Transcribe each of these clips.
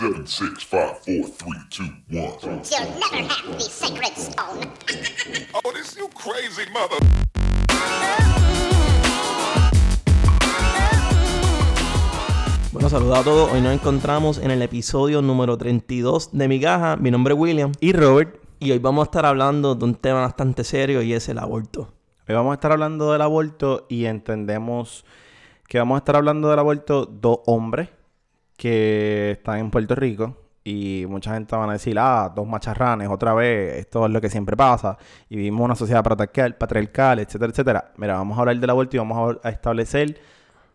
Seven, six, five, four, three, two, one. You'll never have the sacred stone. Oh, this you crazy mother. Bueno, saludos a todos. Hoy nos encontramos en el episodio número 32 de Mi Caja. Mi nombre es William. Y Robert, Y hoy vamos a estar hablando de un tema bastante serio y es el aborto. hoy vamos a estar hablando del aborto y entendemos que vamos a estar hablando del aborto dos hombres que están en Puerto Rico y mucha gente van a decir, ah, dos macharranes, otra vez, esto es lo que siempre pasa y vivimos una sociedad patriarcal, patriarcal, etcétera, etcétera. Mira, vamos a hablar del aborto y vamos a establecer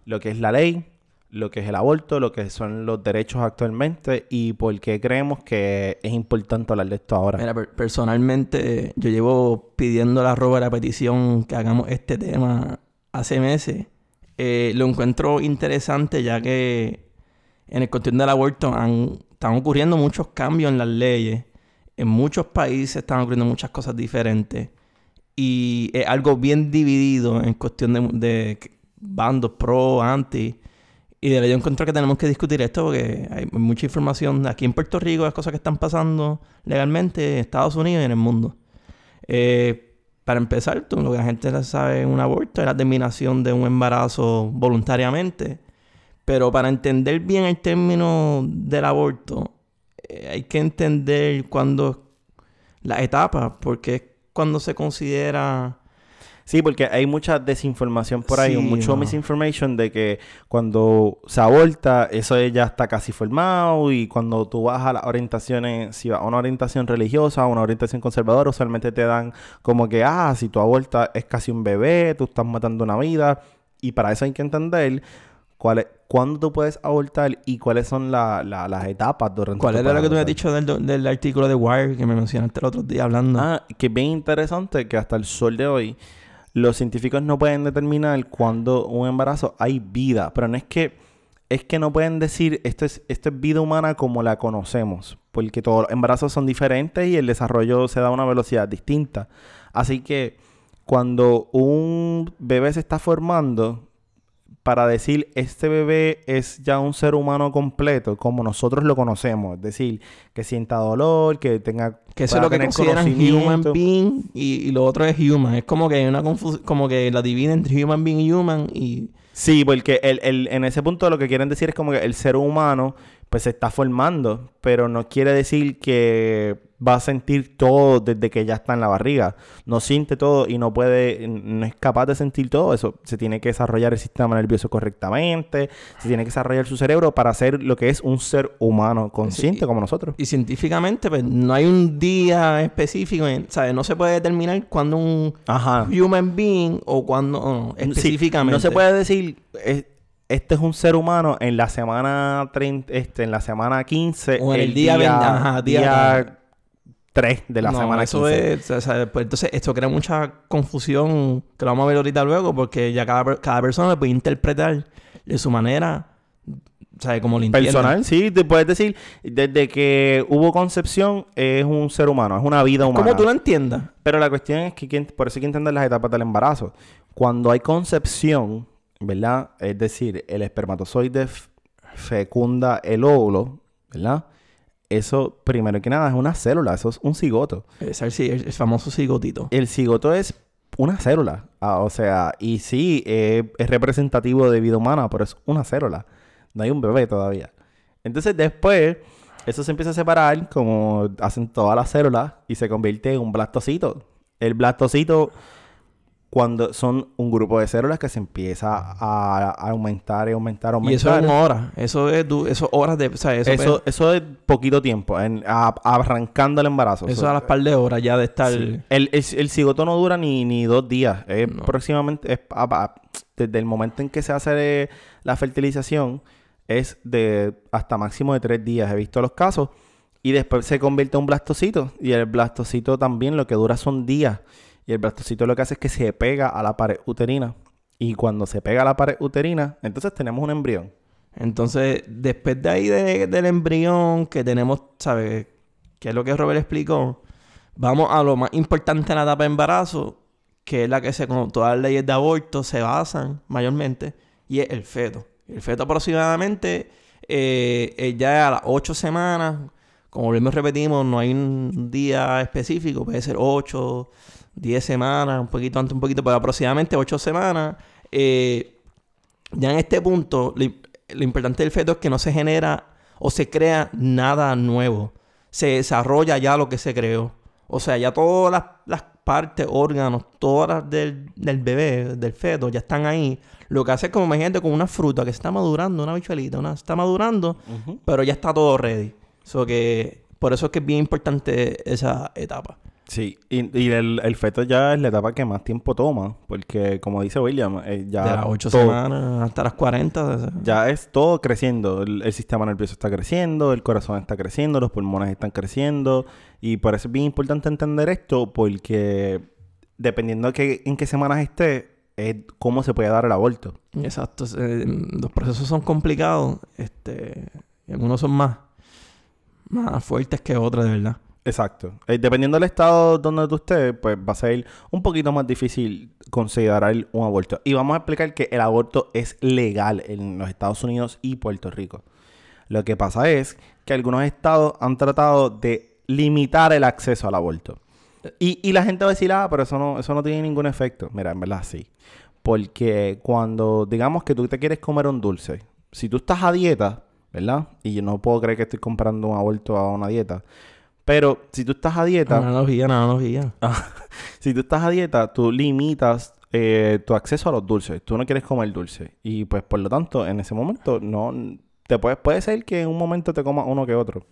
lo que es la ley, lo que es el aborto, lo que son los derechos actualmente y por qué creemos que es importante hablar de esto ahora. Mira, per- personalmente yo llevo pidiendo la roba la petición que hagamos este tema hace meses. Eh, lo encuentro interesante ya que en el cuestión del aborto han- están ocurriendo muchos cambios en las leyes. En muchos países están ocurriendo muchas cosas diferentes. Y es algo bien dividido en cuestión de, bandos pro, anti. Y de verdad yo encuentro que tenemos que discutir esto porque hay mucha información aquí en Puerto Rico, las cosas que están pasando legalmente en Estados Unidos y en el mundo. Eh, para empezar, lo que la gente sabe en un aborto es la terminación de un embarazo voluntariamente. Pero para entender bien el término del aborto, eh, hay que entender cuándo las etapas, porque es cuando se considera Sí, porque hay mucha desinformación por ahí, Sí, mucho no. misinformation de que cuando se aborta, eso ya está casi formado y cuando tú vas a las orientaciones, si vas a una orientación religiosa, a una orientación conservadora, usualmente te dan como que, ah, si tu aborta es casi un bebé, tú estás matando una vida y para eso hay que entender cuál es, cuándo tú puedes abortar y cuáles son la- la- las etapas durante ¿Cuál era lo que tú me has abortar. dicho del, del artículo de Wire que me mencionaste el otro día hablando? Ah, que es bien interesante que hasta el sol de hoy los científicos no pueden determinar cuando un embarazo hay vida, pero no es que es que no pueden decir esto es esto es vida humana como la conocemos, porque todos los embarazos son diferentes y el desarrollo se da a una velocidad distinta. Así que cuando un bebé se está formando para decir este bebé es ya un ser humano completo como nosotros lo conocemos, es decir, que sienta dolor, que tenga que eso es lo que consideran human being y, y lo otro es human. Es como que hay una confusión, como que la dividen entre human being y human y... Sí, porque el, el- en ese punto lo que quieren decir es como que el ser humano pues se está formando, pero no quiere decir que va a sentir todo desde que ya está en la barriga. No siente todo y no puede, no es capaz de sentir todo eso. Se tiene que desarrollar el sistema nervioso correctamente, se tiene que desarrollar su cerebro para ser lo que es un ser humano consciente como nosotros. Y científicamente, pues, no hay un día específico, en- ¿sabes? No se puede determinar cuándo un Ajá. human being o no, Sí, específicamente. no se puede decir, es- este es un ser humano en la semana 30, este, en la semana 15 O en el día 20, ajá, día- día 3 de la No, semana eso 15. es, o sea, pues, entonces esto crea mucha confusión que lo vamos a ver ahorita luego porque ya cada, cada persona lo puede interpretar de su manera, o sea, como lo. Personal, sí, te puedes decir, desde que hubo concepción es un ser humano, es una vida humana. Como tú lo entiendas. Pero la cuestión es que quien- por eso hay que entender las etapas del embarazo. Cuando hay concepción, ¿verdad? Es decir, el espermatozoide fecunda el óvulo, ¿verdad? Eso, primero que nada, es una célula, eso es un cigoto. Es el, el famoso cigotito. El cigoto es una célula, ah, o sea, y sí, eh, es representativo de vida humana, pero es una célula. No hay un bebé todavía. Entonces después, eso se empieza a separar, como hacen todas las células, y se convierte en un blastocito. El blastocito, cuando son un grupo de células que se empieza a, a aumentar y aumentar, aumentar. Y eso es en horas. Eso es, eso horas de... O sea, eso, eso, pues, eso es poquito tiempo, en- a- arrancando el embarazo. eso a las par de horas ya de estar... Sí. El, el, el cigoto no dura ni, ni dos días. Es No. próximamente, es a- desde el momento en que se hace la fertilización, es de hasta máximo de tres días. He visto los casos. Y después se convierte en un blastocito. Y el blastocito también lo que dura son días. Y el blastocito lo que hace es que se pega a la pared uterina. Y cuando se pega a la pared uterina, entonces tenemos un embrión. Entonces, después de ahí de- del embrión que tenemos, ¿sabes? Que es lo que Robert explicó. Vamos a lo más importante en la etapa de embarazo, que es la que se, como todas las leyes de aborto se basan mayormente, y es el feto. El feto aproximadamente eh, ya a las ocho semanas, como y repetimos, no hay un día específico, puede ser ocho, diez semanas, un poquito antes, un poquito, pero aproximadamente ocho semanas. eh, ya en este punto, lo, im- lo importante del feto es que no se genera o se crea nada nuevo. Se desarrolla ya lo que se creó. O sea, ya todas las, las partes, órganos, todas las del, del bebé, del feto, ya están ahí. Lo que hace es como, imagínate, como una fruta que se está madurando, una bichuelita, una, está madurando, pero ya está todo ready. So que, por eso es que es bien importante esa etapa. Sí, y, y el, el feto ya es la etapa que más tiempo toma, porque como dice William, eh, ya de las 8 todo- semanas hasta las 40. Ya es todo creciendo. El, el sistema nervioso está creciendo, el corazón está creciendo, los pulmones están creciendo. Y por eso es bien importante entender esto, porque dependiendo de qué- en qué semanas esté, es cómo se puede dar el aborto. Exacto. eh, los procesos son complicados. Este, y algunos son más, más fuertes que otros, de verdad. Exacto. Eh, dependiendo del estado donde tú estés, pues va a ser un poquito más difícil considerar un aborto. Y vamos a explicar que el aborto es legal en los Estados Unidos y Puerto Rico. Lo que pasa es que algunos estados han tratado de limitar el acceso al aborto. Y, y la gente va a decir, ah, pero eso no, eso no tiene ningún efecto. Mira, en verdad sí. Porque cuando digamos que tú te quieres comer un dulce, si tú estás a dieta, ¿verdad? Y yo no puedo creer que estoy comprando un aborto a una dieta. Pero si tú estás a dieta, analogía, analogía. si tú estás a dieta, tú limitas eh, tu acceso a los dulces. Tú no quieres comer dulce. Y pues por lo tanto, en ese momento, no te puede, puede ser que en un momento te comas uno que otro.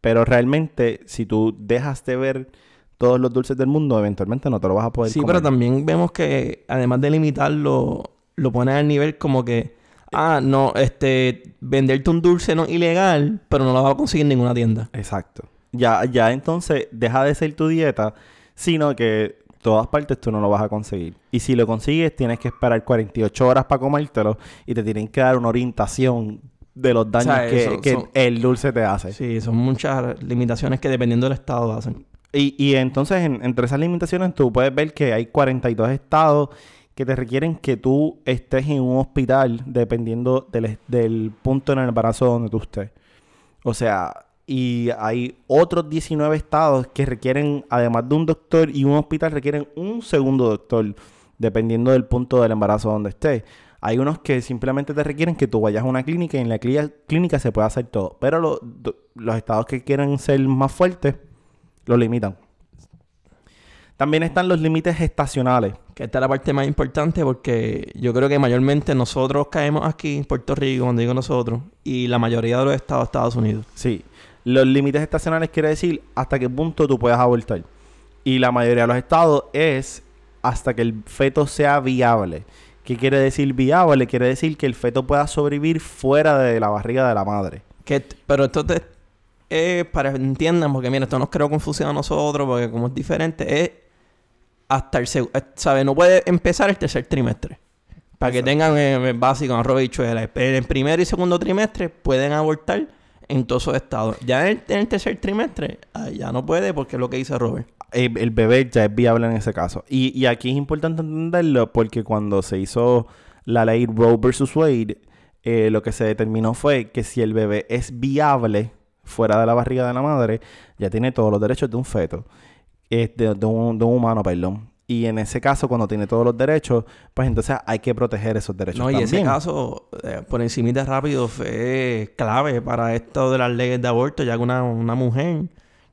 Pero realmente, si tú dejas de ver todos los dulces del mundo, eventualmente no te lo vas a poder Sí, comer. pero también vemos que además de limitarlo, lo ponen al nivel como que, ah, no, este, venderte un dulce no es ilegal, pero no lo vas a conseguir en ninguna tienda. Exacto. Ya, ya entonces deja de ser tu dieta, sino que todas partes tú no lo vas a conseguir. Y si lo consigues, tienes que esperar 48 horas para comértelo y te tienen que dar una orientación de los daños sea, que, que son- el dulce te hace. Sí, son muchas limitaciones que dependiendo del estado hacen. Y, y entonces, en- entre esas limitaciones, tú puedes ver que hay 42 estados que te requieren que tú estés en un hospital dependiendo del, del punto en el embarazo donde tú estés. O sea, y hay otros 19 estados que requieren, además de un doctor y un hospital, requieren un segundo doctor, dependiendo del punto del embarazo donde estés. Hay unos que simplemente te requieren que tú vayas a una clínica y en la clínica, se puede hacer todo. Pero lo- los estados que quieren ser más fuertes, lo limitan. También están los límites estacionales. Que esta es la parte más importante porque yo creo que mayormente nosotros caemos aquí en Puerto Rico, cuando digo nosotros, y la mayoría de los estados de Estados Unidos. Sí. Los límites estacionales quiere decir hasta qué punto tú puedes abortar. Y la mayoría de los estados es hasta que el feto sea viable. ¿Qué quiere decir viable? Quiere decir que el feto pueda sobrevivir fuera de la barriga de la madre. Que, pero esto te, es para que entiendan, porque mira, esto nos creó confusión a nosotros, porque como es diferente, es hasta el segundo, ¿sabes? No puede empezar el tercer trimestre. Para que tengan eh, básico, arroz y. En el primer y segundo trimestre pueden abortar en todos esos estados. Ya en el, tercer trimestre, ah, ya no puede porque es lo que dice Robert. el, el bebé ya es viable en ese caso. Y, y aquí es importante entenderlo porque cuando se hizo la ley Roe versus Wade, eh, lo que se determinó fue que si el bebé es viable fuera de la barriga de la madre, ya tiene todos los derechos de un feto, eh, de, de un, de un humano, perdón. Y en ese caso, cuando tiene todos los derechos, pues entonces hay que proteger esos derechos No, y ese también. caso, eh, por encima rápido, fue clave para esto de las leyes de aborto, ya que una, una mujer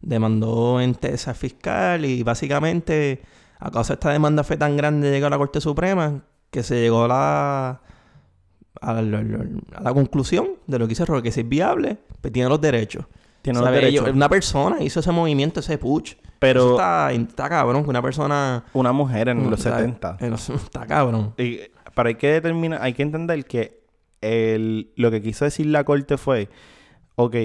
demandó en Tesa fiscal y básicamente a causa de esta demanda fue tan grande llegó a la Corte Suprema que se llegó a la, a la, a la conclusión de lo que dice Robert, que si es viable, pues tiene los derechos. Tiene los derechos. Ellos- una persona hizo ese movimiento, ese push. Pero- Eso está, está cabrón, que una persona... Una mujer en los ¿sabe? 70. En los- Está cabrón. Y, pero hay que determinar, hay que entender que el, lo que quiso decir la corte fue, ok,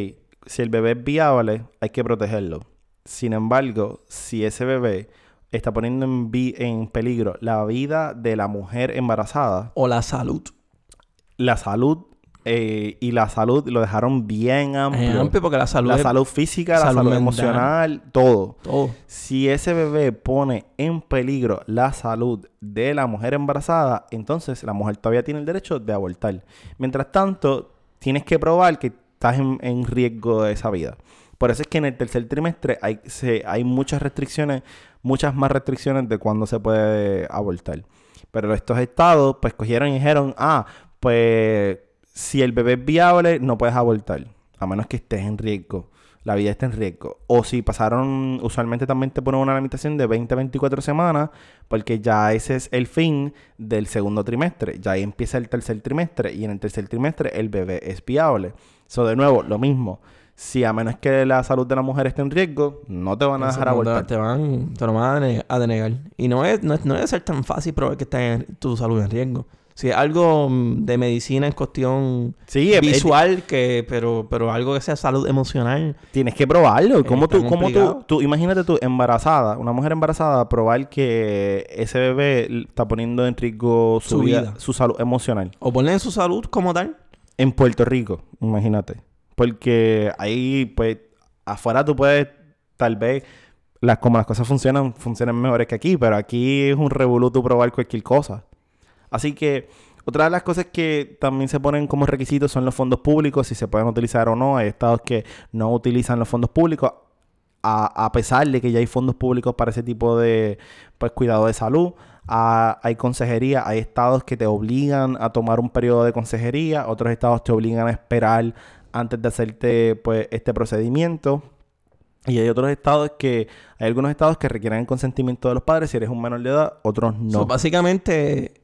si el bebé es viable, hay que protegerlo. Sin embargo, si ese bebé está poniendo en, vi- en peligro la vida de la mujer embarazada, O la salud. la salud eh, y la salud lo dejaron bien amplio. Amplio porque la salud la es salud física, la salud salud mental. emocional, todo. todo. Si ese bebé pone en peligro la salud de la mujer embarazada, entonces la mujer todavía tiene el derecho de abortar. Mientras tanto, tienes que probar que estás en, en riesgo de esa vida. Por eso es que en el tercer trimestre hay, se, hay muchas restricciones, muchas más restricciones de cuándo se puede abortar. Pero estos estados, pues cogieron y dijeron, ah, pues si el bebé es viable, no puedes abortar, a menos que estés en riesgo, la vida esté en riesgo. O si pasaron, usualmente también te ponen una limitación de 20 a 24 semanas, porque ya ese es el fin del segundo trimestre. Ya ahí empieza el tercer trimestre, y en el tercer trimestre el bebé es viable. Eso de nuevo, lo mismo. Si a menos que la salud de la mujer esté en riesgo, no te van a dejar abortar. Te van, te lo van a dene- a denegar. Y no es, no es, no debe ser tan fácil probar que está en, tu salud en riesgo. Si es algo mm, de medicina en cuestión Sí, es- es- visual, que, pero, pero algo que sea salud emocional. Tienes que probarlo. ¿Cómo está tú, cómo tú, tú, imagínate tú, embarazada, una mujer embarazada, probar que ese bebé está poniendo en riesgo su, Su vida, vida. su salud emocional. O poner en su salud como tal. En Puerto Rico, imagínate. Porque ahí, pues, afuera tú puedes, tal vez, las, como las cosas funcionan, funcionan mejores que aquí, pero aquí es un revoluto probar cualquier cosa. Así que otra de las cosas que también se ponen como requisitos son los fondos públicos, si se pueden utilizar o no. Hay estados que no utilizan los fondos públicos, a, a pesar de que ya hay fondos públicos para ese tipo de pues, cuidado de salud. Hay consejería, hay estados que te obligan a tomar un periodo de consejería, otros estados te obligan a esperar antes de hacerte pues, este procedimiento. Y hay otros estados que, hay algunos estados que requieren el consentimiento de los padres si eres un menor de edad, otros no. Básicamente,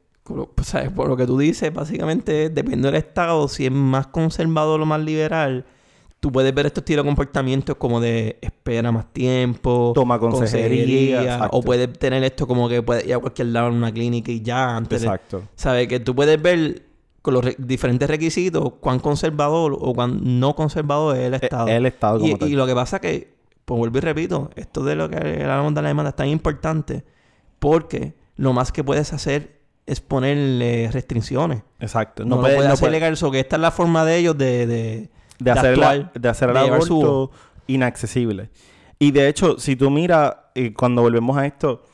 ¿sabes? por lo que tú dices, básicamente depende del estado, si es más conservador o más liberal, tú puedes ver estos estilos de comportamientos como de espera más tiempo, Toma consejería, o puedes tener esto como que puedes ir a cualquier lado en una clínica y ya, antes Exacto. ¿Sabes? Que tú puedes ver con los re- diferentes requisitos cuán conservador o cuán no conservador es el Estado. el Estado como y, tal. y lo que pasa que, pues vuelvo y repito, esto de lo que hablamos de la demanda es tan importante porque lo más que puedes hacer es ponerle restricciones. Exacto. No, puede- no hacer puede- legal. So que esta es la forma de ellos de... de de hacer, la- de hacer el de llevar su aborto inaccesible. Y de hecho, si tú miras, cuando volvemos a esto,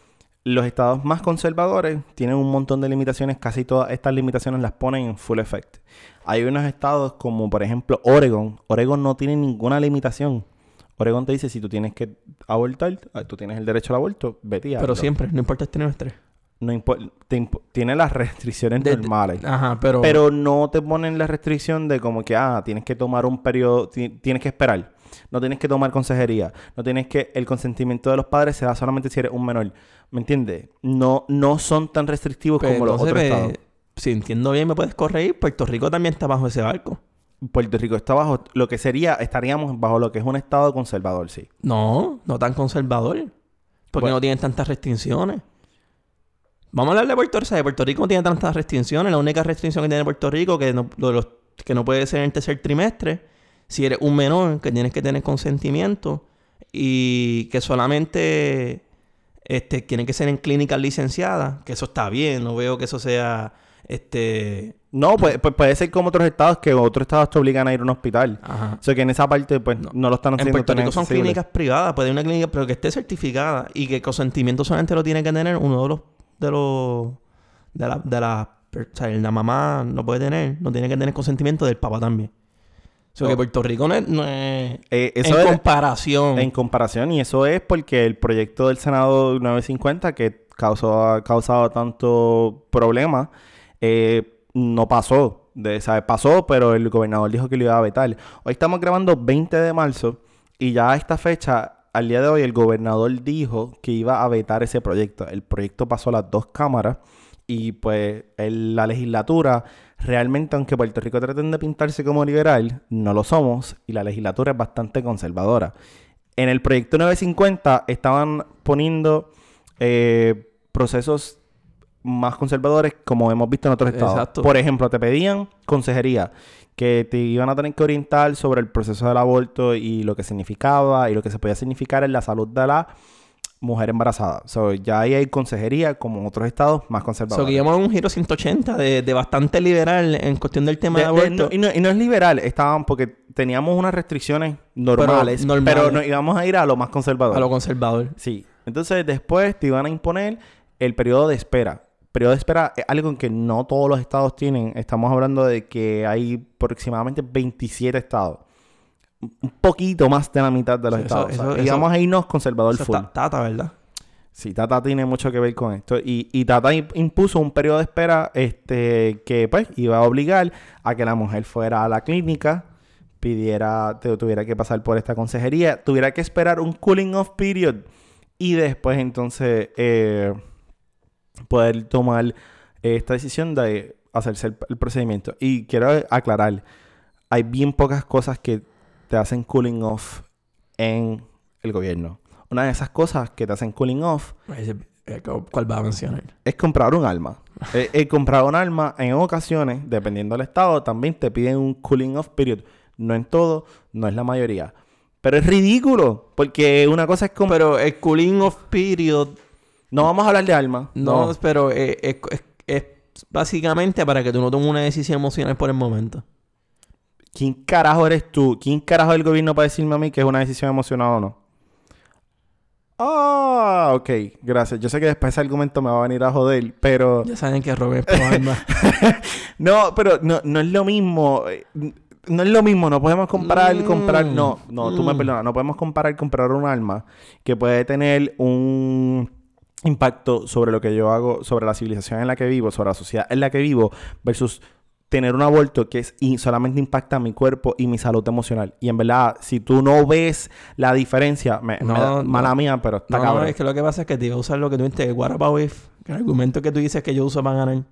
los estados más conservadores tienen un montón de limitaciones, casi todas estas limitaciones las ponen en full effect. Hay unos estados como por ejemplo Oregon. Oregon no tiene ninguna limitación. Oregon te dice si tú tienes que abortar, tú tienes el derecho al aborto, vete y Pero siempre, no importa el trimestre. No te tiene las restricciones De- normales. Ajá, pero... Pero no te ponen la restricción de como que, ah, tienes que tomar un periodo, ti- tienes que esperar. No tienes que tomar consejería. No tienes que, el consentimiento de los padres se da solamente si eres un menor. ¿Me entiendes? No, no son tan restrictivos pues, como los otros pues, estados. Si entiendo bien, me puedes corregir. Puerto Rico también está bajo ese barco. Puerto Rico está bajo, lo que sería, estaríamos bajo lo que es un estado conservador, sí. No, no tan conservador. Porque Bueno. no tienen tantas restricciones. Vamos a hablar de Puerto Rico. ¿sabes? Puerto Rico no tiene tantas restricciones. La única restricción que tiene Puerto Rico que no, lo los- que no puede ser en el tercer trimestre. Si eres un menor, que tienes que tener consentimiento. Y que solamente este, tienen que ser en clínicas licenciadas. Que eso está bien. No veo que eso sea... Este... No, pues, pues puede ser como otros estados que otros estados te obligan a ir a un hospital. Ajá. O sea que en esa parte, pues, no, lo están En haciendo Puerto tan Rico son clínicas privadas, puede ir una clínica, pero que esté certificada y que el consentimiento solamente lo tiene que tener uno de los de los de la, de la o sea, la mamá no puede tener, no tiene que tener consentimiento del papá también. O sea, que. Puerto Rico no es, no es- Eh, eso en es- comparación. En comparación, y eso es porque el proyecto del Senado 950, que causó, ha causado tanto problema, eh, no pasó. De, ¿sabes? Pasó, pero el gobernador dijo que lo iba a vetar. Hoy estamos grabando 20 de marzo y ya a esta fecha, al día de hoy, el gobernador dijo que iba a vetar ese proyecto. El proyecto pasó a las dos cámaras y pues la legislatura, realmente aunque Puerto Rico traten de pintarse como liberal, no lo somos y la legislatura es bastante conservadora. En el proyecto 950 estaban poniendo eh, procesos más conservadores como hemos visto en otros estados. Exacto. Por ejemplo, te pedían consejería, que te iban a tener que orientar sobre el proceso del aborto y lo que significaba y lo que se podía significar en la salud de la mujer embarazada. So, ya ahí hay consejería como en otros estados más conservadores. que llevamos un giro 180 de, de bastante liberal en cuestión del tema de, De- de- aborto. no- y, no, y no es liberal, estaban porque teníamos unas restricciones normales, pero, normales. no íbamos a ir a lo más conservador. a lo conservador. Sí. Entonces después te iban a imponer el periodo de espera. Periodo de espera es algo que no todos los estados tienen. Estamos hablando de que hay aproximadamente 27 estados. Un poquito más de la mitad de los Sí, eso- estados. O sea, eso- y eso- vamos a irnos conservador full. tata, ¿verdad? Sí, Tata tiene mucho que ver con esto. Y, y Tata im- impuso un periodo de espera este, que pues iba a obligar a que la mujer fuera a la clínica, pidiera, tuviera que pasar por esta consejería, tuviera que esperar un cooling off period y después entonces eh, poder tomar esta decisión de hacerse el, el procedimiento. Y quiero aclarar, hay bien pocas cosas que te hacen cooling off en el gobierno. Una de esas cosas que te hacen cooling off eh, ¿Cuál va a mencionar? es comprar un arma. Eh, eh, comprar un arma en ocasiones, dependiendo del estado, también te piden un cooling off period. No en todo, no es la mayoría. Pero es ridículo, porque una cosa es como... Pero el cooling off period, no vamos a hablar de armas. no, No. pero eh, es, es- es básicamente para que tú no tomes una decisión emocional por el momento. ¿Quién carajo eres tú? ¿Quién carajo del gobierno para decirme a mí que es una decisión emocionada o no? Ah, ok, gracias. Yo sé que después ese argumento me va a venir a joder, pero... Ya saben que Robert es. No, pero no, no es lo mismo. eh, No es lo mismo, no podemos comparar, Mm. comprar, no, no, tú me Mm. perdonas, no podemos comparar comprar un arma que puede tener un impacto sobre lo que yo hago, sobre la civilización en la que vivo, sobre la sociedad en la que vivo, versus tener un aborto que es y solamente impacta mi cuerpo y mi salud emocional. Y en verdad, si tú no ves la diferencia, me, me No, da- no. mala mía, pero está No, cabrón. es que lo que pasa es que te iba a usar lo que tú dijiste, what about if, que el argumento que tú dices que yo uso para ganar.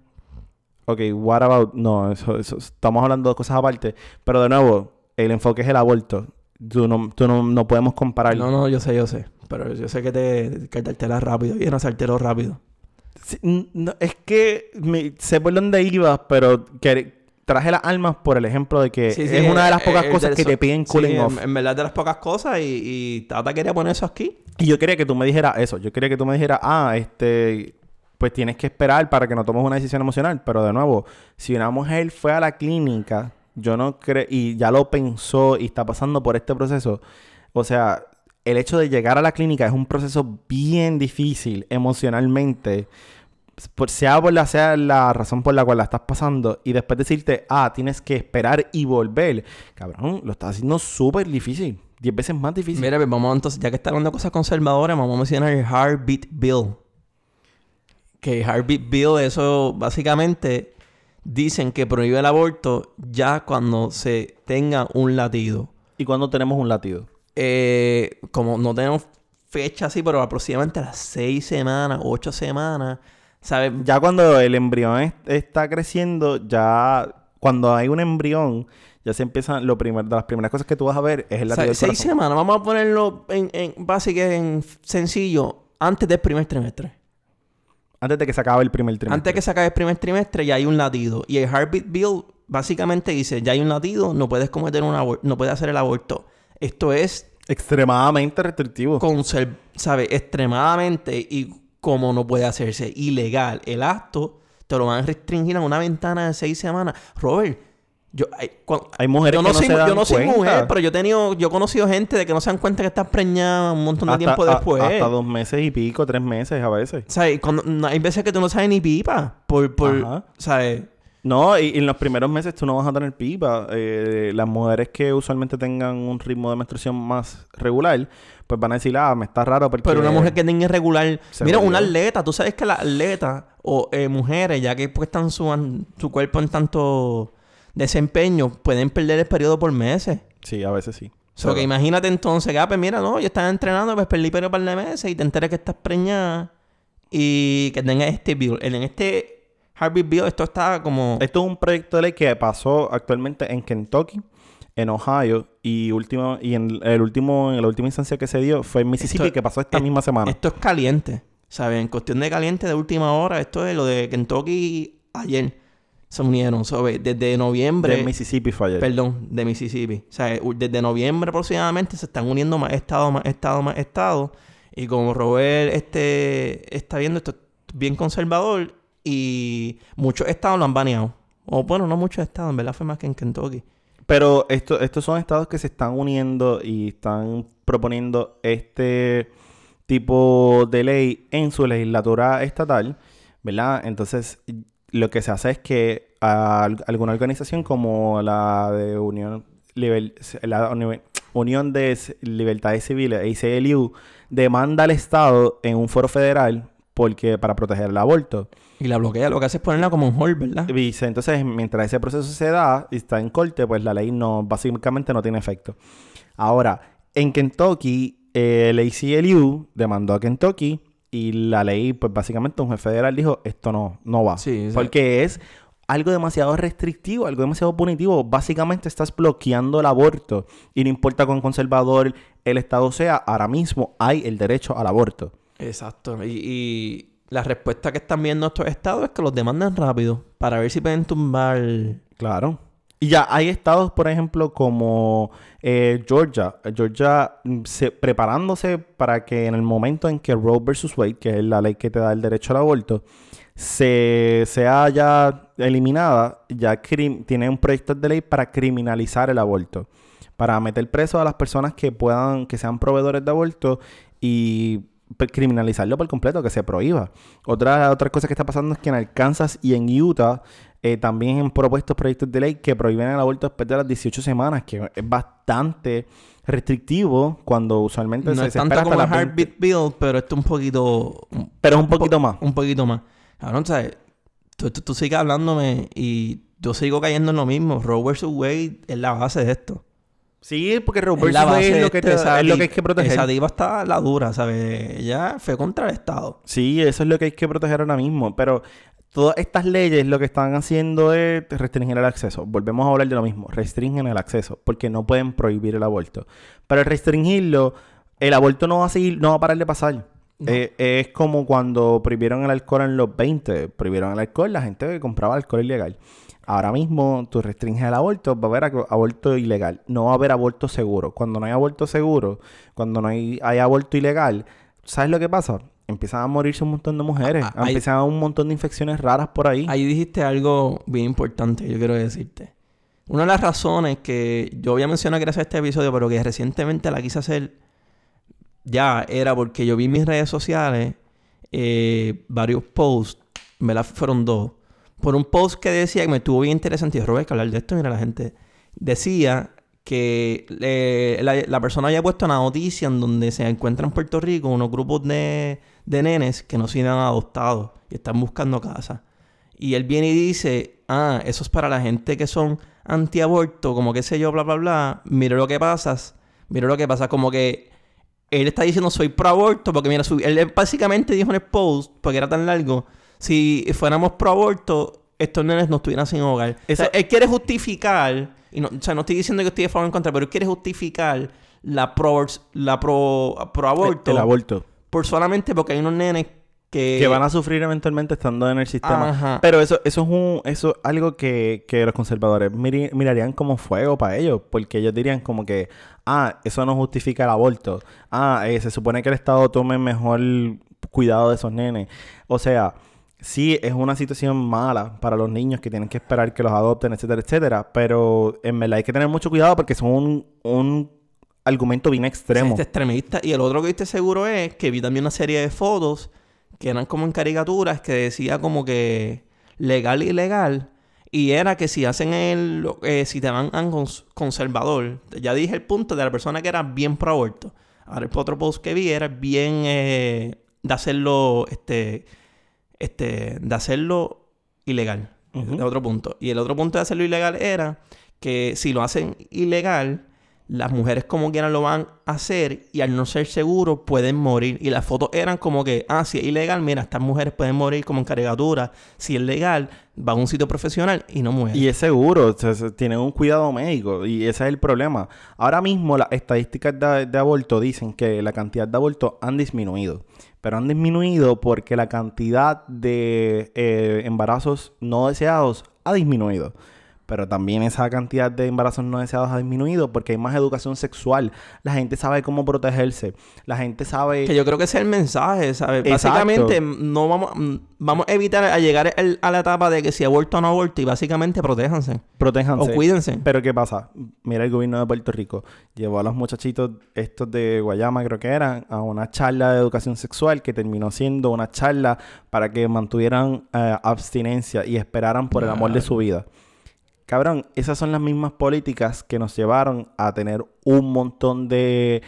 Ok, what about... No, eso, eso- estamos hablando de cosas aparte. Pero de nuevo, el enfoque es el aborto. Tú no, tú no, no podemos comparar... No, no, yo sé, yo sé. Pero yo sé que te, que te alteras rápido. Y no se alteró rápido. Sí, no, es que me- sé por dónde ibas, pero que, traje las armas por el ejemplo de que Sí, sí, es una de las eh, pocas eh, cosas que te piden cooling en- off. En, verdad de las pocas cosas y, y Tata quería poner eso aquí. Y yo quería que tú me dijeras eso. Yo quería que tú me dijeras, ah, este... Pues tienes que esperar para que no tomes una decisión emocional. Pero de nuevo, si una mujer fue a la clínica, yo no creo... Y ya lo pensó y está pasando por este proceso. O sea, el hecho de llegar a la clínica es un proceso bien difícil emocionalmente. Por, sea por la, sea la razón por la cual la estás pasando. Y después decirte, ah, tienes que esperar y volver. Cabrón, lo estás haciendo súper difícil. Diez veces más difícil. Mira, pues vamos entonces, ya que está hablando de cosas conservadoras, vamos a mencionar el Heartbeat Bill. Que el Heartbeat Bill, eso básicamente dicen que prohíbe el aborto ya cuando se tenga un latido. ¿Y cuando tenemos un latido? Eh, como no tenemos fecha así, pero aproximadamente a las seis semanas, ocho semanas, ¿sabes? Ya cuando el embrión es- está creciendo, ya cuando hay un embrión, ya se empiezan lo primer, de las primeras cosas que tú vas a ver es el latido del seis corazón. semanas, vamos a ponerlo en, en básico, en sencillo, antes del primer trimestre. Antes de que se acabe el primer trimestre. Antes de que se acabe el primer trimestre ya hay un latido. Y el Heartbeat Bill básicamente dice, ya hay un latido, no puedes cometer un aborto, no puedes hacer el aborto. Esto es, Extremadamente restrictivo. ¿sabes? Extremadamente y como no puede hacerse ilegal el acto, te lo van a restringir a una ventana de seis semanas. Robert, yo, ay, cuan- Hay mujeres yo no que no soy, se dan yo no soy mujer, pero yo he tenido, yo he conocido gente de que no se dan cuenta que estás preñada un montón de hasta, tiempo a- después. hasta dos meses y pico, tres meses a veces. ¿Sabes? Cuando- hay veces que tú no sabes ni pipa. Por, por. ¿sabes? No, y, y en los primeros meses tú no vas a tener pipa. Eh, las mujeres que usualmente tengan un ritmo de menstruación más regular, pues van a decir, ah, me está raro porque... Pero una mujer que tenga irregular. Mira, una atleta. Tú sabes que las atletas o eh, mujeres, ya que puestan su, su cuerpo en tanto desempeño, pueden perder el periodo por meses. Sí, a veces sí. O sea, que imagínate entonces, que, ah, pues mira, no, yo estaba entrenando, pues perdí periodo par de meses y te enteras que estás preñada y que tenga este en este Harvey Bill, esto está como. Esto es un proyecto de ley que pasó actualmente en Kentucky, en Ohio y último y en el último en la última instancia que se dio fue en Mississippi Esto- que pasó esta es- misma semana. Esto es caliente, ¿sabes? En cuestión de caliente de última hora, esto es lo de Kentucky ayer. Se unieron, ¿sabes? Desde noviembre. de Mississippi fue ayer. Perdón, de Mississippi. O sea, desde noviembre aproximadamente se están uniendo más estados, más estados, más estados. Y como Robert este, está viendo, esto es bien conservador. Y muchos estados lo han baneado. O bueno, no muchos estados, en verdad fue más que en Kentucky. Pero esto, estos son estados que se están uniendo y están proponiendo este tipo de ley en su legislatura estatal. ¿verdad? Entonces, lo que se hace es que alguna organización como la de Unión, la Uni- Unión de Libertades Civiles, ACLU, demanda al Estado en un foro federal porque para proteger el aborto. Y la bloquea, lo que hace es ponerla como un hold, ¿verdad? Y entonces, mientras ese proceso se da y está en corte, pues la ley no, básicamente no tiene efecto. Ahora, en Kentucky, eh, el ACLU demandó a Kentucky y la ley, pues básicamente un juez federal dijo, esto no, no va. Sí. Porque es algo demasiado restrictivo, algo demasiado punitivo. Básicamente estás bloqueando el aborto. Y no importa cuán conservador el Estado sea, ahora mismo hay el derecho al aborto. Exacto. Y, y la respuesta que están viendo estos estados es que los demandan rápido para ver si pueden tumbar. Claro. Y ya hay estados, por ejemplo, como eh, Georgia. Georgia mm, se- preparándose para que en el momento en que Roe versus Wade, que es la ley que te da el derecho al aborto, se sea ya eliminada, ya tiene un proyecto de ley para criminalizar el aborto. Para meter preso a las personas que puedan, que sean proveedores de aborto y criminalizarlo por completo, que se prohíba. Otra, otra cosa que está pasando es que en Arkansas y en Utah eh, también han propuesto proyectos de ley que prohíben el aborto después de las 18 semanas, que es bastante restrictivo cuando usualmente No se, es se tanto espera como hasta el las 20. Heartbeat Bill, pero esto es un poquito. Pero es un po- poquito más. Un poquito más. Cabrón, ¿sabes? Tú, tú, tú sigues hablándome y yo sigo cayendo en lo mismo. Roe vs. Wade es la base de esto. Sí, porque Roe Es versus la Wade base es lo que, te- Esa es lo que hay que proteger. Esa diva está la dura, ¿sabes? Ella fue contra el Estado. Sí, eso es lo que hay que proteger ahora mismo. Pero todas estas leyes lo que están haciendo es restringir el acceso. Volvemos a hablar de lo mismo. Restringen el acceso porque no pueden prohibir el aborto. Pero restringirlo, el aborto no va a seguir, no va a parar de pasar. Eh, es como cuando prohibieron el alcohol en los 20. Prohibieron el alcohol, la gente compraba alcohol ilegal. Ahora mismo tú restringes el aborto, va a haber aborto ilegal. No va a haber aborto seguro. Cuando no hay aborto seguro, cuando no hay, hay aborto ilegal, ¿sabes lo que pasa? Empiezan a morirse un montón de mujeres. Ah, ah, Empiezan a un montón de infecciones raras por ahí. Ahí dijiste algo bien importante que yo quiero decirte. Una de las razones que yo había mencionado que era hacer este episodio, pero que recientemente la quise hacer ya, era porque yo vi en mis redes sociales eh, varios posts, ¿verdad? Fueron dos. Por un post que decía que me estuvo bien interesante, y yo, Robert, que hablar de esto, mira, la gente decía que eh, la, persona había puesto una noticia en donde se encuentran en Puerto Rico unos grupos de, de nenes que no se han adoptado y están buscando casa. Y él viene y dice, ah, eso es para la gente que son antiaborto, como qué sé yo, bla, bla, bla. Mira lo que pasa, mira lo que pasa, como que él está diciendo soy pro aborto, porque mira, su- él básicamente dijo en el post, porque era tan largo, si fuéramos pro aborto, estos nenes no estuvieran sin hogar. Eso- O sea, él quiere justificar, y no, o sea, no estoy diciendo que estoy a favor o en contra, pero él quiere justificar la pro, la pro, pro aborto, El aborto. por solamente porque hay unos nenes que... que van a sufrir eventualmente estando en el sistema. Ajá. Pero eso, eso es un, eso es algo que, que los conservadores miri- mirarían como fuego para ellos, porque ellos dirían como que, ah, eso no justifica el aborto. Ah, eh, se supone que el Estado tome mejor cuidado de esos nenes. O sea, sí es una situación mala para los niños que tienen que esperar que los adopten, etcétera, etcétera. Pero en verdad hay que tener mucho cuidado porque son un, un argumento bien extremo. Este extremista. Y el otro que viste seguro es que vi también una serie de fotos que eran como en caricaturas que decía como que legal y ilegal. Y era que si hacen el... eh, si te van a cons- conservador. Ya dije el punto de la persona que era bien pro aborto. Ahora el otro post que vi era bien eh, de hacerlo... Este... Este... De hacerlo ilegal. El otro punto. Y el otro punto de hacerlo ilegal era que si lo hacen ilegal, las mujeres como quieran lo van a hacer y al no ser seguros pueden morir. Y las fotos eran como que, ah, si es ilegal, mira, estas mujeres pueden morir como en caricatura. Si es legal, va a un sitio profesional y no muere. Y es seguro, tienen un cuidado médico y ese es el problema. Ahora mismo las estadísticas de, de aborto dicen que la cantidad de abortos han disminuido, pero han disminuido porque la cantidad de eh, embarazos no deseados ha disminuido. Pero también esa cantidad de embarazos no deseados ha disminuido porque hay más educación sexual. La gente sabe cómo protegerse. La gente sabe... Que yo creo que ese es el mensaje, ¿sabes? Exacto. Básicamente, no vamos, mm, vamos a evitar a llegar el- a la etapa de que si aborto o no aborto y básicamente protéjanse. Protéjanse. O cuídense. Pero ¿qué pasa? Mira el gobierno de Puerto Rico. Llevó a los muchachitos estos de Guayama, creo que eran, a una charla de educación sexual que terminó siendo una charla para que mantuvieran eh, abstinencia y esperaran por el amor de su vida. Cabrón, esas son las mismas políticas que nos llevaron a tener un montón de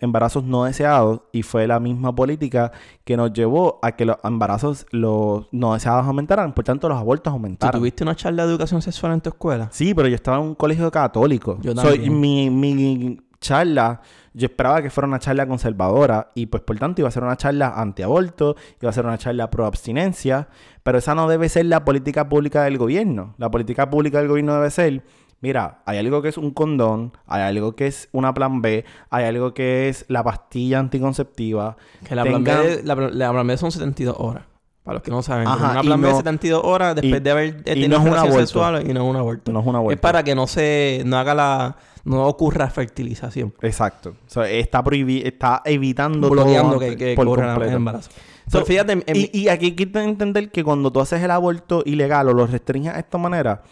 embarazos no deseados y fue la misma política que nos llevó a que los embarazos los no deseados aumentaran, por tanto los abortos ¿Tú aumentaran. tuviste una charla de educación sexual en tu escuela? Sí, pero yo estaba en un colegio católico. Yo Soy, también. mi, mi charla, yo esperaba que fuera una charla conservadora y pues por tanto iba a ser una charla antiaborto, iba a ser una charla pro abstinencia, pero esa no debe ser la política pública del gobierno. La política pública del gobierno debe ser, mira, hay algo que es un condón, hay algo que es una plan B, hay algo que es la pastilla anticonceptiva. Que la Tengan- plan B, la, la plan B son 72 horas. Para los que no saben. Ajá, una y plan B no- es 72 horas después y- de haber y tenido no es un aborto. sexuales y no es un aborto. No es un aborto. Es para que no se... No haga la... No ocurra fertilización. Exacto. O sea, está está evitando bloqueando todo que, que por ocurra el embarazo. So, So, fíjate, en- y aquí hay que entender que cuando tú haces el aborto ilegal o lo restringes de esta manera,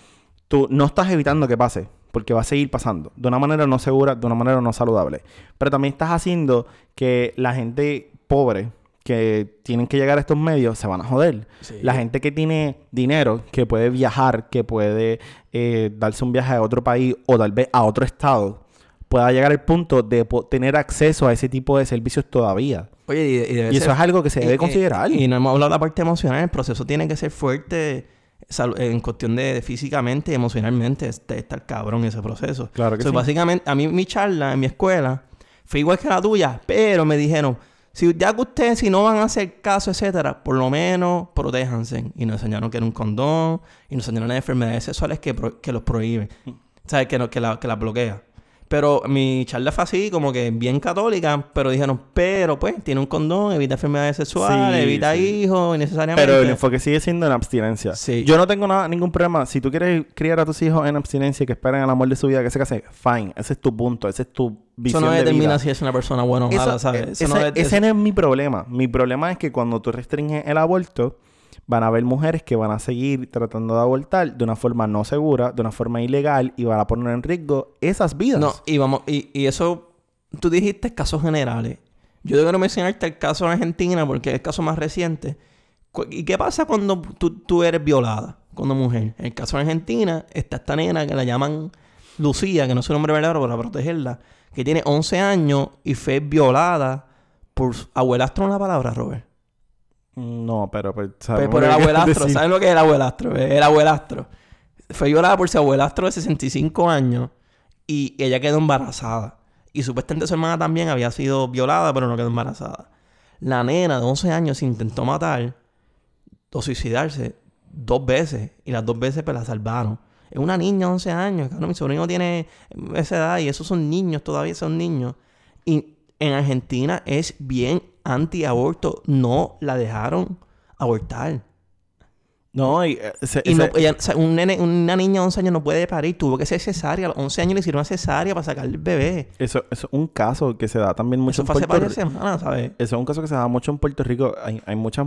tú no estás evitando que pase, porque va a seguir pasando, de una manera no segura, de una manera no saludable. Pero también estás haciendo que la gente pobre que tienen que llegar a estos medios se van a joder. Sí. La gente que tiene dinero, que puede viajar, que puede eh, darse un viaje a otro país o tal vez a otro estado, pueda llegar al punto de tener acceso a ese tipo de servicios todavía. Oye, y, y debe Y eso ser- es algo que se debe y- considerar. Y, no hemos hablado de la parte emocional. El proceso tiene que ser fuerte en cuestión de físicamente y emocionalmente. Está el cabrón ese proceso. Claro que So, sí. Básicamente, a mí mi charla en mi escuela fue igual que la tuya, pero me dijeron, si ya que ustedes, si no van a hacer caso, etcétera, por lo menos protéjanse. Y nos enseñaron que era un condón, y nos enseñaron las enfermedades sexuales que, pro- que los prohíben. ¿Sabes? Que, no, que, la, que las bloquea. Pero mi charla fue así, como que bien católica, pero dijeron, pero pues, tiene un condón, evita enfermedades sexuales, Sí, evita sí. hijos, innecesariamente. Pero el enfoque sigue siendo en abstinencia. Sí. Yo no tengo nada, ningún problema. Si tú quieres criar a tus hijos en abstinencia y que esperen al amor de su vida que se case, fine. Ese es tu punto. Ese es tu Eso no de determina si es una persona buena o mala, ¿sabes? Eso ese, no es- ese eso- no es mi problema. Mi problema es que cuando tú restringes el aborto, van a haber mujeres que van a seguir tratando de abortar de una forma no segura, de una forma ilegal y van a poner en riesgo esas vidas. No, y vamos, y, y eso, tú dijiste casos generales. Yo quiero mencionarte el caso de Argentina porque es el caso más reciente. ¿Y qué pasa cuando tú, tú eres violada como mujer? En el caso de Argentina está esta nena que la llaman Lucía, que no es su nombre verdadero para protegerla, que tiene 11 años y fue violada por su- abuelastro en la palabra, Robert. No, pero... pues, Pues por el abuelastro. ¿Saben lo que es el abuelastro? El abuelastro. Fue violada por su abuelastro de 65 años y ella quedó embarazada. Y supuestamente su hermana también había sido violada, pero no quedó embarazada. La nena de 11 años se intentó matar o suicidarse dos veces y las dos veces pues la salvaron. Es una niña de 11 años. Cabrón, mi sobrino tiene esa edad y esos son niños, todavía son niños. Y en Argentina es bien anti-aborto. No la dejaron abortar. No, y... eh, Y no, ese- ella- o sea, un nene- una niña de 11 años no puede parir. Tuvo que ser cesárea. A los 11 años le hicieron una cesárea para sacar el bebé. Eso, eso es un caso que se da también mucho Eso en fue hace Puerto varias Rico. semanas, ¿sabes? Eso es un caso que se da mucho en Puerto Rico. Hay, hay muchas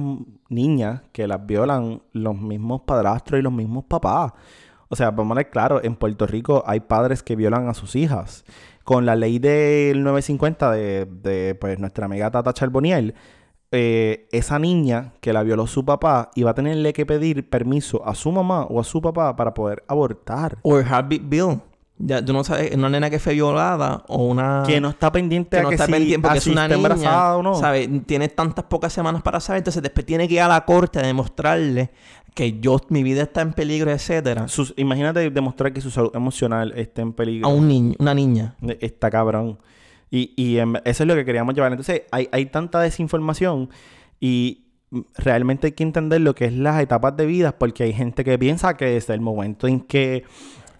niñas que las violan los mismos padrastros y los mismos papás. O sea, vamos a ver claro, en Puerto Rico hay padres que violan a sus hijas. Con la ley del 950 de, de pues, nuestra amiga Tata Charboniel, eh, esa niña que la violó su papá iba a tenerle que pedir permiso a su mamá o a su papá para poder abortar. O el Heartbeat Bill. Ya, tú no sabes, una nena que fue violada o una... Que no está pendiente que a no que está si, pendiente porque es una niña, embarazada o no. ¿sabes? Tiene tantas pocas semanas para saber, entonces después tiene que ir a la corte a demostrarle que yo, mi vida está en peligro, etcétera, Sus- imagínate demostrar que su salud emocional está en peligro. a un niño, una niña. Está cabrón. Y, y eso es lo que queríamos llevar. Entonces, hay, hay tanta desinformación y realmente hay que entender lo que es las etapas de vida porque hay gente que piensa que desde el momento en que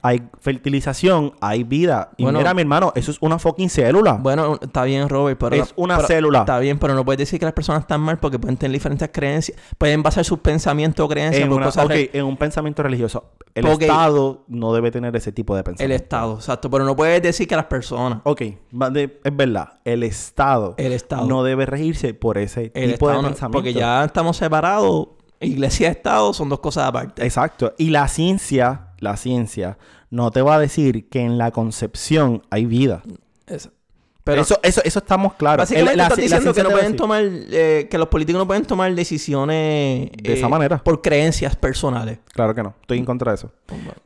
hay fertilización, hay vida. Y Bueno. mira, mi hermano, eso es una fucking célula. Bueno, está bien, Robert, pero... Es una pero- célula. Está bien, pero no puedes decir que las personas están mal porque pueden tener diferentes creencias. Pueden basar sus pensamientos o creencias en, por una- cosas... ok, en un pensamiento religioso. El. Estado no debe tener ese tipo de El pensamiento. Estado, exacto. Pero no puedes decir que las personas... Ok, es verdad. El Estado, El Estado. no debe regirse por ese El tipo Estado de no- pensamiento. porque ya estamos separados. Iglesia y Estado son dos cosas aparte. Exacto. Y la ciencia, la ciencia, no te va a decir que en la concepción hay vida. Eso. Pero eso, eso, eso estamos claros. Básicamente la estás diciendo que no pueden decir- tomar... eh, que los políticos no pueden tomar decisiones... De esa manera. Por creencias personales. Claro que no. Estoy en contra de eso.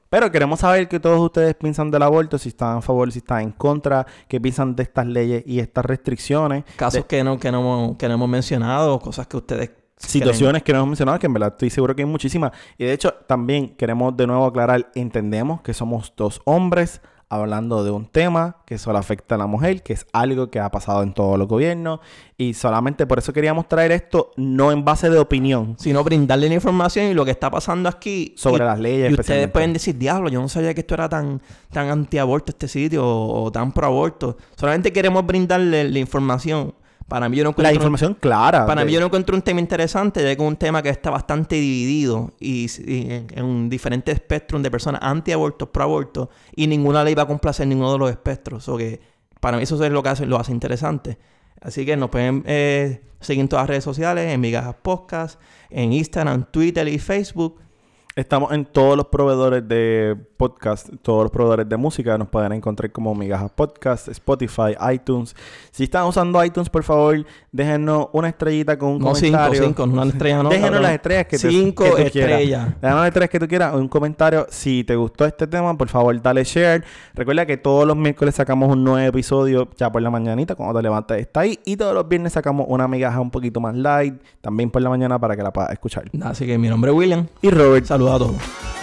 Pero queremos saber qué todos ustedes piensan del aborto, si están a favor, si están en contra, qué piensan de estas leyes y estas restricciones. Casos de- que, no, que, no, hemos- que no hemos mencionado, cosas que ustedes... situaciones que no hemos mencionado, que en verdad estoy seguro que hay muchísimas. Y de hecho, también queremos de nuevo aclarar, entendemos que somos dos hombres hablando de un tema que solo afecta a la mujer, que es algo que ha pasado en todos los gobiernos. Y solamente por eso queríamos traer esto, no en base de opinión. sino brindarle la información y lo que está pasando aquí Sobre y- las leyes y ustedes pueden decir diablo yo no sabía que esto era tan tan antiaborto este sitio o, o tan pro aborto solamente queremos brindarle la información para mí yo no La encuentro información clara. para de- mí yo no encuentro un tema interesante ya que es un tema que está bastante dividido y, y en, en un diferente espectro de personas antiabortos pro aborto y ninguna ley va a complacer ninguno de los espectros o que para mí eso es lo que hace, lo hace interesante Así que nos pueden eh, seguir en todas las redes sociales, en Migajas Podcast, en Instagram, Twitter y Facebook. Estamos en todos los proveedores de podcast, todos los proveedores de música. Nos pueden encontrar como Migajas Podcast, Spotify, iTunes. Si están usando iTunes, por favor, déjenos una estrellita con un No cinco, comentario. cinco, no una estrella, no. Déjenos cabrón. las estrellas que te- Cinco que tú estrellas. quieras. Déjanos las estrellas que tú quieras. Un comentario. Si te gustó este tema, por favor, dale share. Recuerda que todos los miércoles sacamos un nuevo episodio ya por la mañanita. Cuando te levantas está ahí. Y todos los viernes sacamos una migaja un poquito más light. También por la mañana para que la puedas escuchar. Así que mi nombre es William. Y Robert, Saludos a todos.